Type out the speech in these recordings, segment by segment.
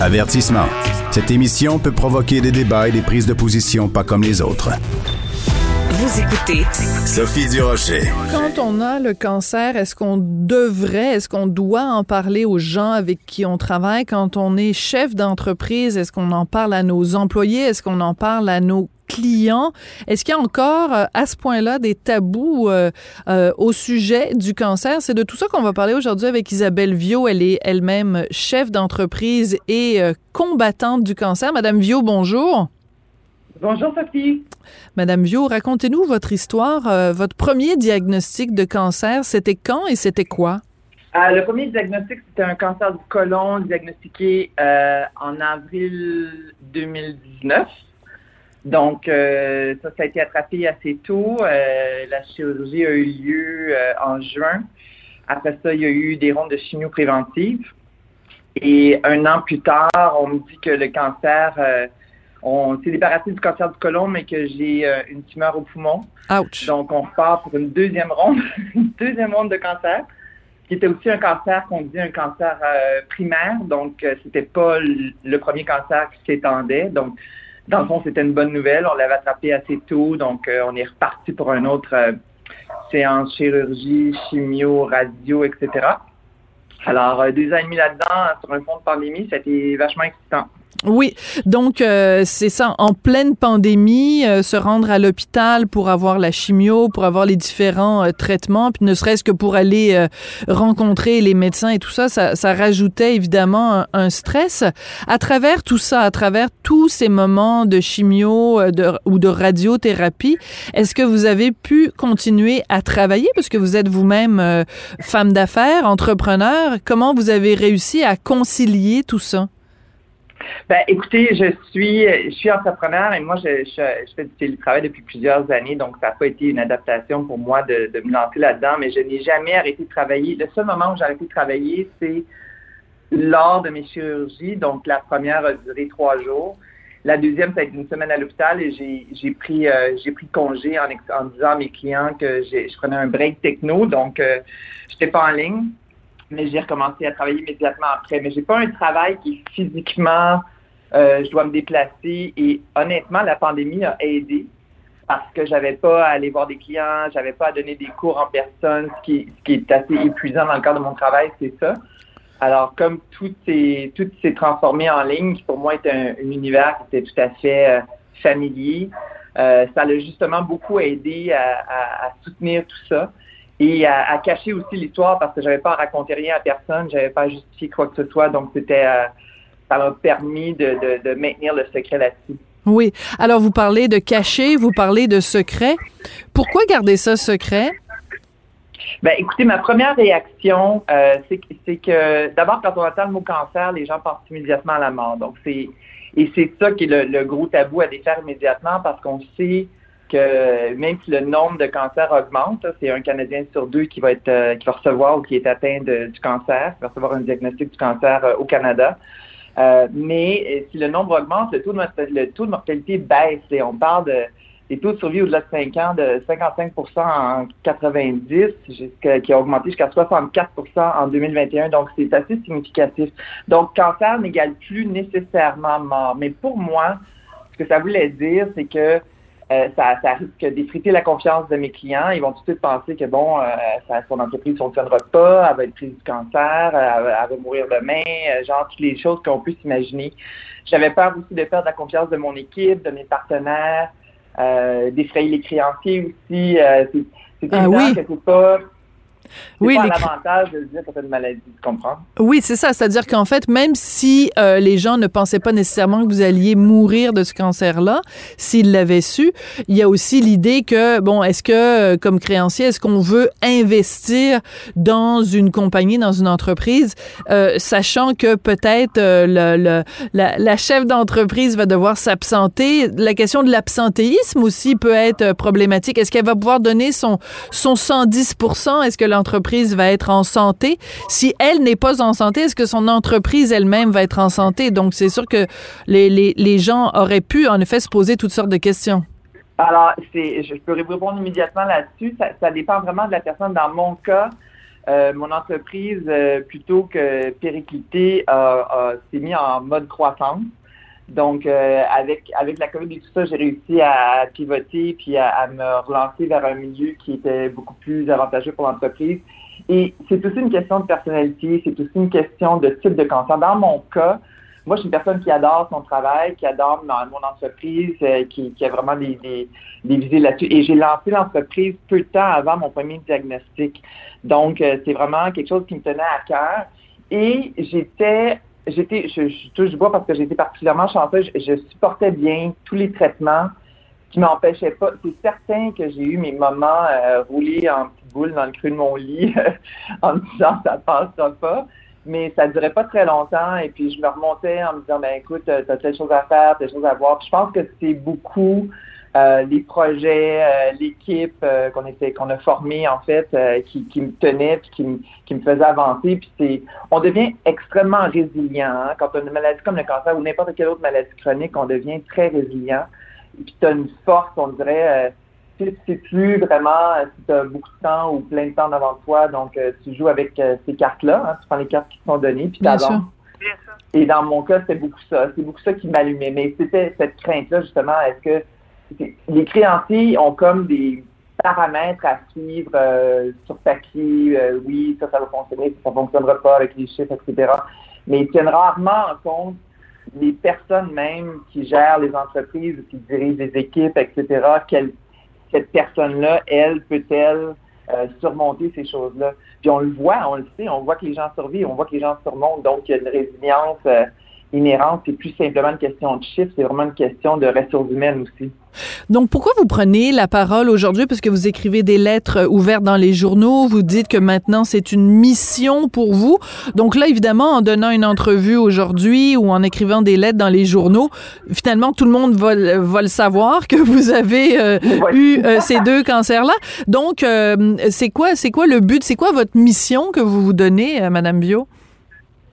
Avertissement. Cette émission peut provoquer des débats et des prises de position pas comme les autres. Vous écoutez Sophie Durocher. Quand on a le cancer, est-ce qu'on devrait, est-ce qu'on doit en parler aux gens avec qui on travaille? Quand on est chef d'entreprise, est-ce qu'on en parle à nos employés? Est-ce qu'on en parle à nos clients. Est-ce qu'il y a encore euh, à ce point-là des tabous euh, euh, au sujet du cancer? C'est de tout ça qu'on va parler aujourd'hui avec Isabelle Viau. Elle est elle-même chef d'entreprise et combattante du cancer. Madame Viau, bonjour. Bonjour Sophie. Madame Viau, racontez-nous votre histoire. votre premier diagnostic de cancer, c'était quand et c'était quoi? le premier diagnostic, c'était un cancer du côlon diagnostiqué en avril 2019. Donc, euh, ça, ça a été attrapé assez tôt. Euh, la chirurgie a eu lieu euh, en juin. Après ça, il y a eu des rondes de chimio préventive. Et un an plus tard, on me dit que le cancer, on s'est débarrassé du cancer du côlon, mais que j'ai une tumeur au poumon. Ouch. Donc, on repart pour une deuxième ronde, une deuxième ronde de cancer, qui était aussi un cancer qu'on dit un cancer primaire. Donc, c'était pas le premier cancer qui s'étendait. Donc, dans le fond, c'était une bonne nouvelle. On l'avait attrapé assez tôt, donc euh, on est reparti pour une autre euh, séance chirurgie, chimio, radio, etc. Alors, euh, deux ans et demi là-dedans, sur un fond de pandémie, c'était vachement excitant. Oui, donc euh, c'est ça, en pleine pandémie, euh, se rendre à l'hôpital pour avoir la chimio, pour avoir les différents euh, traitements, puis ne serait-ce que pour aller rencontrer les médecins et tout ça, ça, ça rajoutait évidemment un, stress. À travers tout ça, à travers tous ces moments de chimio ou de radiothérapie, est-ce que vous avez pu continuer à travailler? Parce que vous êtes vous-même femme d'affaires, entrepreneur? Comment vous avez réussi à concilier tout ça? Ben, écoutez, je suis, je suis entrepreneur et moi, je, je, fais du télétravail depuis plusieurs années, donc ça n'a pas été une adaptation pour moi de, me lancer là-dedans, mais je n'ai jamais arrêté de travailler. Le seul moment où j'ai arrêté de travailler, c'est lors de mes chirurgies. Donc, la première a duré trois jours. La deuxième, ça a été une semaine à l'hôpital et j'ai pris euh, pris congé en, en, disant à mes clients que je prenais un break techno, donc euh, je n'étais pas en ligne mais j'ai recommencé à travailler immédiatement après. Mais j'ai pas un travail qui physiquement, euh, je dois me déplacer. Et honnêtement, la pandémie a aidé parce que j'avais pas à aller voir des clients, j'avais pas à donner des cours en personne, ce qui, est assez épuisant dans le cadre de mon travail, c'est ça. Alors, comme tout s'est tout transformé en ligne, qui pour moi était un, univers qui était tout à fait euh, familier, euh, ça l'a justement beaucoup aidé à soutenir tout ça et à, cacher aussi l'histoire parce que j'avais pas à raconter rien à personne, j'avais pas à justifier quoi que ce soit, donc c'était euh, ça m'a permis de, de, maintenir le secret là-dessus. Oui. Alors vous parlez de cacher, vous parlez de secret. Pourquoi garder ça secret? Ben, écoutez, ma première réaction, euh, c'est que d'abord, quand on entend le mot cancer, les gens pensent immédiatement à la mort. Donc, c'est et c'est ça qui est le, le, gros tabou à défaire immédiatement parce qu'on sait que même si le nombre de cancers augmente, c'est un Canadien sur deux qui va être euh, qui va recevoir ou qui est atteint du cancer, qui va recevoir un diagnostic du cancer euh, au Canada. Euh, mais si le nombre augmente, le taux de, mortalité baisse. Et on parle de des taux de survie au-delà de 5 ans de 55% en 90, qui a augmenté jusqu'à 64% en 2021. Donc, c'est assez significatif. Donc, cancer n'égale plus nécessairement mort. Mais pour moi, ce que ça voulait dire, c'est que euh, ça, ça, risque d'effriter la confiance de mes clients. Ils vont tout de suite penser que, bon, euh, son entreprise ne fonctionnera pas, elle va être prise du cancer, elle, va mourir demain, euh, genre toutes les choses qu'on peut s'imaginer. J'avais peur aussi de perdre la confiance de mon équipe, de mes partenaires, d'effrayer les créanciers aussi. c'est ah, oui. que c'est pas oui, pas l'avantage de dire que c'est une maladie, tu comprends? Oui, c'est ça. C'est-à-dire qu'en fait, même si euh, les gens ne pensaient pas nécessairement que vous alliez mourir de ce cancer-là, s'ils l'avaient su, il y a aussi l'idée que, bon, est-ce que, euh, comme créancier, est-ce qu'on veut investir dans une compagnie, dans une entreprise, euh, sachant que peut-être le, la, la, chef d'entreprise va devoir s'absenter? La question de l'absentéisme aussi peut être problématique. Est-ce qu'elle va pouvoir donner son, son 110 Est-ce que l'entreprise va être en santé. Si elle n'est pas en santé, est-ce que son entreprise elle-même va être en santé? Donc, c'est sûr que les, les, les, gens auraient pu, en effet, se poser toutes sortes de questions. Alors, c'est, je peux répondre immédiatement là-dessus. Ça, dépend vraiment de la personne. Dans mon cas, mon entreprise, plutôt que péricliter, s'est mis en mode croissance. Donc, avec, avec la COVID et tout ça, j'ai réussi à pivoter puis à, me relancer vers un milieu qui était beaucoup plus avantageux pour l'entreprise. Et c'est aussi une question de personnalité, c'est aussi une question de type de cancer. Dans mon cas, moi, je suis une personne qui adore son travail, qui adore mon entreprise, euh, qui, qui, a vraiment des, des, des visées là-dessus. Et j'ai lancé l'entreprise peu de temps avant mon premier diagnostic. Donc, euh, c'est vraiment quelque chose qui me tenait à cœur. Et j'étais, j'étais, je, je touche bois parce que j'étais particulièrement chanceuse. Je, je, supportais bien tous les traitements qui m'empêchaient pas. C'est certain que j'ai eu mes moments euh, roulés en petite boule dans le creux de mon lit en me disant ça passera pas mais ça durait pas très longtemps. Et puis, je me remontais en me disant, ben écoute, tu as telle chose à faire, telle chose à voir. je pense que c'est beaucoup les projets, euh, l'équipe euh, qu'on était, qu'on a formée, en fait, qui, qui me tenait, puis qui, me, qui me faisait avancer. Puis c'est, on devient extrêmement résilient. Hein. Quand on a une maladie comme le cancer ou n'importe quelle autre maladie chronique, on devient très résilient. Et puis, tu as une force, on dirait tu sais plus vraiment euh, si tu as beaucoup de temps ou plein de temps devant toi. Donc, euh, tu joues avec euh, ces cartes-là. Hein, tu prends les cartes qui sont données, puis tu Et dans mon cas, c'est beaucoup ça. C'est beaucoup ça qui m'allumait. Mais c'était cette crainte-là, justement. Est-ce que les créanciers ont comme des paramètres à suivre sur papier? oui, ça, ça va fonctionner, ça ne fonctionnera pas avec les chiffres, etc. Mais ils tiennent rarement en compte les personnes même qui gèrent les entreprises, qui dirigent des équipes, etc., cette personne-là, elle, peut-elle euh, surmonter ces choses-là? Puis on le voit, on le sait, on voit que les gens survivent, on voit que les gens surmontent, donc il y a une résilience euh, inhérente. C'est plus simplement une question de chiffres, c'est vraiment une question de ressources humaines aussi. Donc, pourquoi vous prenez la parole aujourd'hui? Parce que vous écrivez des lettres ouvertes dans les journaux. Vous dites que maintenant, c'est une mission pour vous. Donc là, évidemment, en donnant une entrevue aujourd'hui ou en écrivant des lettres dans les journaux, finalement, tout le monde va, le savoir que vous avez euh, eu euh, ces deux cancers-là. Donc, euh, c'est quoi, c'est quoi le but? C'est quoi votre mission que vous vous donnez, Madame Bio?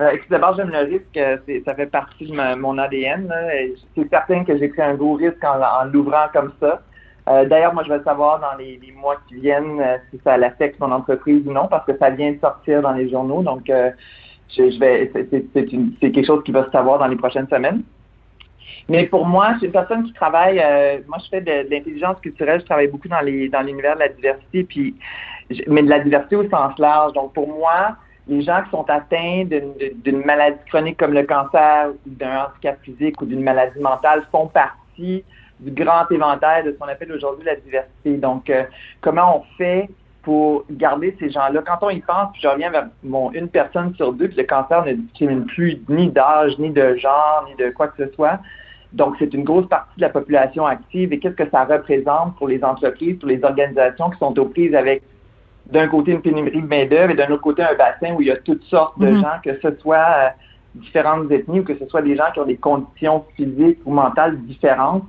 Euh, D'abord, j'aime le risque. Euh, ça fait partie de mon ADN. C'est certain que j'ai pris un gros risque en, l'ouvrant comme ça. Euh, D'ailleurs, moi, je vais savoir dans les, mois qui viennent euh, si ça affecte mon entreprise ou non, parce que ça vient de sortir dans les journaux. Donc, euh, je, je, vais, c'est quelque chose qui va se savoir dans les prochaines semaines. Mais pour moi, je suis une personne qui travaille. moi, je fais de, l'intelligence culturelle. Je travaille beaucoup dans les dans l'univers de la diversité, puis mais de la diversité au sens large. Donc, pour moi, les gens qui sont atteints d'une maladie chronique comme le cancer, d'un handicap physique ou d'une maladie mentale font partie du grand éventail de ce qu'on appelle aujourd'hui la diversité. Donc, euh, comment on fait pour garder ces gens-là? Quand on y pense, puis je reviens vers mon, une personne sur deux, puis le cancer ne discrimine plus ni d'âge, ni de genre, ni de quoi que ce soit. Donc, c'est une grosse partie de la population active. Et qu'est-ce que ça représente pour les entreprises, pour les organisations qui sont aux prises avec d'un côté une pénurie de main-d'œuvre et d'un autre côté un bassin où il y a toutes sortes de mhm. gens, que ce soit euh, différentes ethnies ou que ce soit des gens qui ont des conditions physiques ou mentales différentes.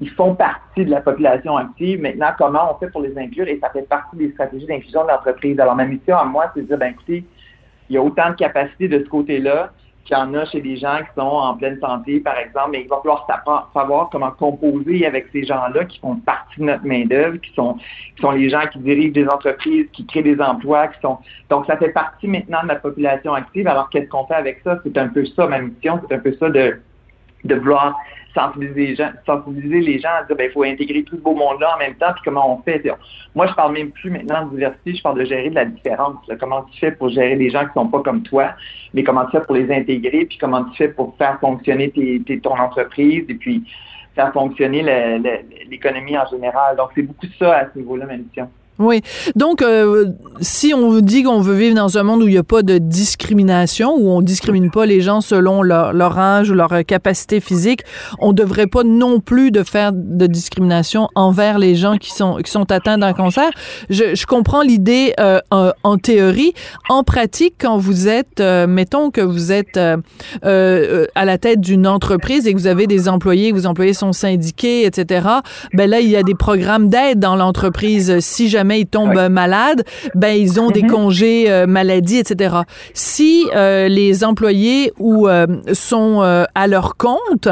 Ils font partie de la population active. Maintenant, comment on fait pour les inclure? Et ça fait partie des stratégies d'inclusion de l'entreprise. Alors, ma mission à moi, c'est de dire, ben écoutez, il y a autant de capacités de ce côté-là qu'il y en a chez des gens qui sont en pleine santé, par exemple, mais il va falloir savoir comment composer avec ces gens-là qui font partie de notre main-d'œuvre, qui sont, qui sont les gens qui dirigent des entreprises, qui créent des emplois, qui sont. Donc, ça fait partie maintenant de la population active. Alors, qu'est-ce qu'on fait avec ça? C'est un peu ça, ma mission, c'est un peu ça de, de vouloir sensibiliser les gens, sensibiliser les gens à dire ben, il faut intégrer tout ce beau monde-là en même temps, puis comment on fait. Moi, je parle même plus maintenant de diversité, je parle de gérer de la différence. Comment tu fais pour gérer des gens qui sont pas comme toi, mais comment tu fais pour les intégrer, puis comment tu fais pour faire fonctionner tes, ton entreprise, et puis faire fonctionner l'économie en général. Donc, c'est beaucoup ça à ce niveau-là, ma mission. Oui. Donc, euh, si on dit qu'on veut vivre dans un monde où il n'y a pas de discrimination, où on discrimine pas les gens selon leur, âge ou leur capacité physique, on devrait pas non plus de faire de discrimination envers les gens qui sont qui sont atteints d'un cancer. Je, je comprends l'idée euh, en, théorie. En pratique, quand vous êtes, euh, mettons que vous êtes à la tête d'une entreprise et que vous avez des employés, que vos employés sont syndiqués, etc. Ben là, il y a des programmes d'aide dans l'entreprise. Si jamais ils tombent malades, ben ils ont des mhm. congés euh, maladie, etc. Si euh, les employés ou euh, sont à leur compte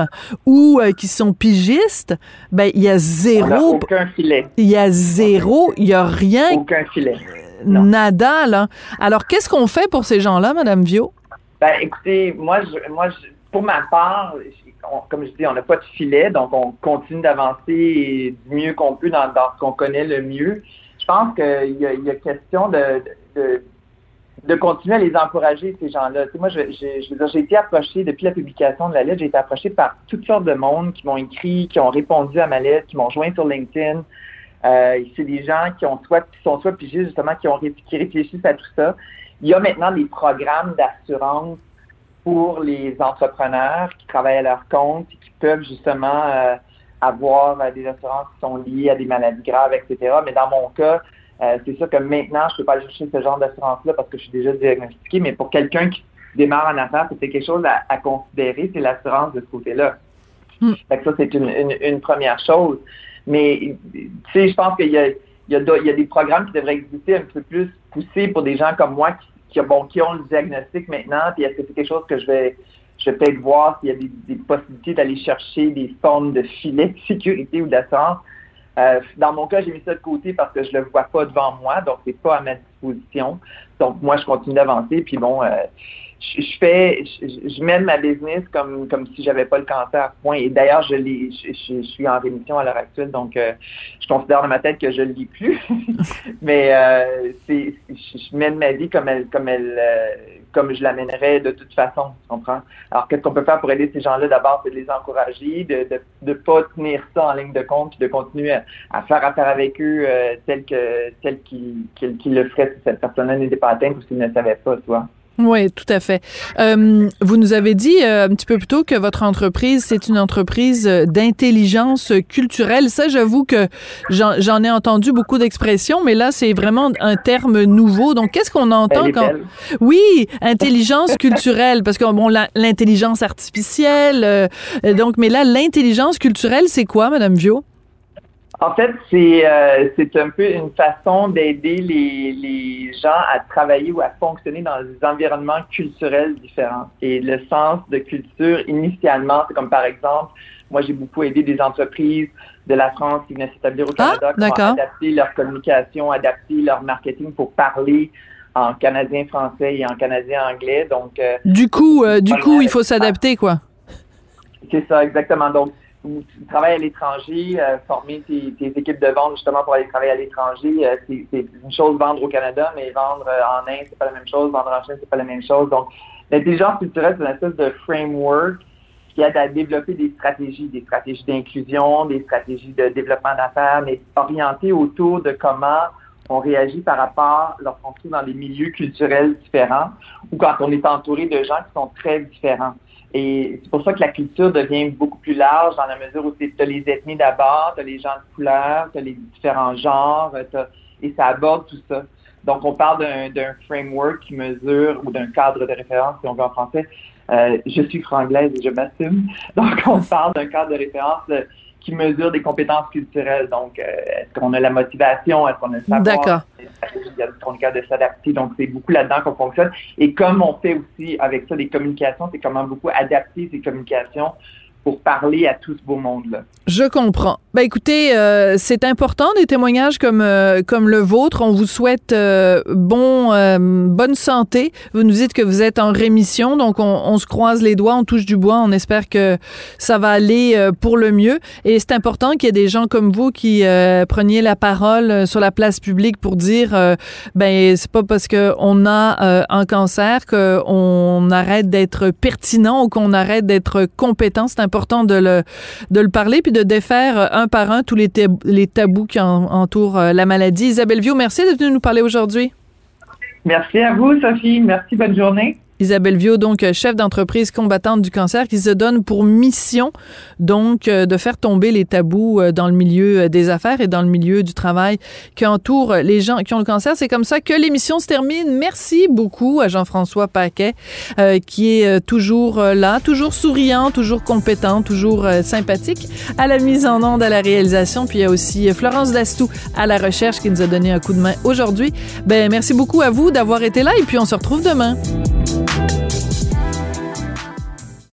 ou qui sont pigistes, ben il y a zéro. aucun filet. Il y a zéro, il y a rien. Aucun filet. nada, là. Alors, qu'est-ce qu'on fait pour ces gens-là, Madame Vio? Ben, écoutez, moi, je, moi, pour ma part, comme je dis, on n'a pas de filet, donc on continue d'avancer du mieux qu'on peut dans, ce qu'on connaît le mieux. Je pense qu'il y, a question de, de, continuer à les encourager, ces gens-là. Tu sais, moi, j'ai été approché, depuis la publication de la lettre, j'ai été approché par toutes sortes de monde qui m'ont écrit, qui ont répondu à ma lettre, qui m'ont joint sur LinkedIn. Euh, c'est des gens qui ont soit qui sont soit pigés, justement, qui ont qui réfléchissent à tout ça. Il y a maintenant des programmes d'assurance pour les entrepreneurs qui travaillent à leur compte et qui peuvent justement euh, avoir euh, des assurances qui sont liées à des maladies graves, etc. Mais dans mon cas, euh, c'est sûr que maintenant, je ne peux pas aller chercher ce genre d'assurance-là parce que je suis déjà diagnostiqué, mais pour quelqu'un qui démarre en affaires, c'est quelque chose à, considérer, c'est l'assurance de ce côté-là. Hmm. ça, c'est une, première chose. Mais, tu sais, je pense qu'il y a, il y, a, des programmes qui devraient exister un peu plus poussés pour des gens comme moi qui qui, bon, qui ont le diagnostic maintenant, puis est-ce que c'est quelque chose que je vais, je vais peut-être voir s'il y a des, possibilités d'aller chercher des formes de filets de sécurité ou d'assurance. Euh, dans mon cas, j'ai mis ça de côté parce que je le vois pas devant moi, donc c'est pas à ma Donc moi, je continue d'avancer, puis bon, euh, je, fais, je, mène ma business comme comme si j'avais pas le cancer. Point. Et d'ailleurs, je, je, suis en rémission à l'heure actuelle, donc euh, je considère dans ma tête que je le lis plus. Mais euh, c'est, je mène ma vie comme elle, comme elle, comme je l'amènerais de toute façon. Tu comprends? Alors, qu'est-ce qu'on peut faire pour aider ces gens-là? D'abord, c'est de les encourager, de de, pas tenir ça en ligne de compte, puis de continuer à, faire affaire avec eux tel que tel qu'ils le feraient cette personne-là n'était pas atteinte ou s'ils ne savait pas, toi. Oui, tout à fait. Euh, vous nous avez dit euh, un petit peu plus tôt que votre entreprise, c'est une entreprise euh, d'intelligence culturelle. Ça, j'avoue que j'en ai entendu beaucoup d'expressions, mais là, c'est vraiment un terme nouveau. Donc, qu'est-ce qu'on entend quand... Oui, intelligence culturelle, parce que, bon, l'intelligence artificielle, donc, mais là, l'intelligence culturelle, c'est quoi, Madame Vio? En fait, c'est euh, c'est un peu une façon d'aider les, les gens à travailler ou à fonctionner dans des environnements culturels différents. Et le sens de culture, initialement, c'est comme par exemple, moi j'ai beaucoup aidé des entreprises de la France qui venaient s'établir au ah, Canada, qui ont adapté leur communication, adapter leur marketing pour parler en canadien français et en canadien anglais. Donc euh, du coup, euh, du coup, il faut s'adapter quoi. C'est ça exactement. Donc tu travailles à l'étranger, euh, former tes, équipes de vente justement pour aller travailler à l'étranger, euh, c'est une chose vendre au Canada, mais vendre euh, en Inde, c'est pas la même chose, vendre en Chine, c'est pas la même chose. Donc, l'intelligence culturelle, c'est une espèce de framework qui aide à développer des stratégies, des stratégies d'inclusion, des stratégies de développement d'affaires, mais orientées autour de comment on réagit par rapport lorsqu'on se trouve dans des milieux culturels différents ou quand on est entouré de gens qui sont très différents. Et c'est pour ça que la culture devient beaucoup plus large dans la mesure où tu as les ethnies d'abord, tu as les gens de couleur, tu as les différents genres, et ça aborde tout ça. Donc, on parle d'un framework qui mesure, ou d'un cadre de référence, si on veut en français. Euh, je suis franglaise et je m'assume. Donc, on parle d'un cadre de référence qui mesure des compétences culturelles. Donc, euh, est-ce qu'on a la motivation? Est-ce qu'on a le savoir? Qu'on est capable de s'adapter? Donc, c'est beaucoup là-dedans qu'on fonctionne. Et comme on fait aussi avec ça des communications, c'est comment beaucoup adapter ces communications pour parler à tout ce beau monde-là. Je comprends. Ben écoutez, euh, c'est important des témoignages comme euh, comme le vôtre. On vous souhaite euh, bon bonne santé. Vous nous dites que vous êtes en rémission, donc on, on, se croise les doigts, on touche du bois, on espère que ça va aller pour le mieux. Et c'est important qu'il y ait des gens comme vous qui preniez la parole sur la place publique pour dire ben c'est pas parce que on a un cancer qu'on arrête d'être pertinent ou qu'on arrête d'être compétent. C'est de le, de le parler puis de défaire euh, un par un tous les, les tabous qui entourent euh, la maladie. Isabelle Viau, merci venue nous parler aujourd'hui. Merci à vous, Sophie. Merci, bonne journée. Isabelle Viau, donc euh, chef d'entreprise combattante du cancer, qui se donne pour mission donc euh, de faire tomber les tabous euh, dans le milieu des affaires et dans le milieu du travail qui entoure les gens qui ont le cancer. C'est comme ça que l'émission se termine. Merci beaucoup à Jean-François Paquet qui est toujours là, toujours souriant, toujours compétent, toujours sympathique à la mise en onde, à la réalisation. Puis il y a aussi Florence Dastou à la recherche qui nous a donné un coup de main aujourd'hui. Ben merci beaucoup à vous d'avoir été là et puis on se retrouve demain.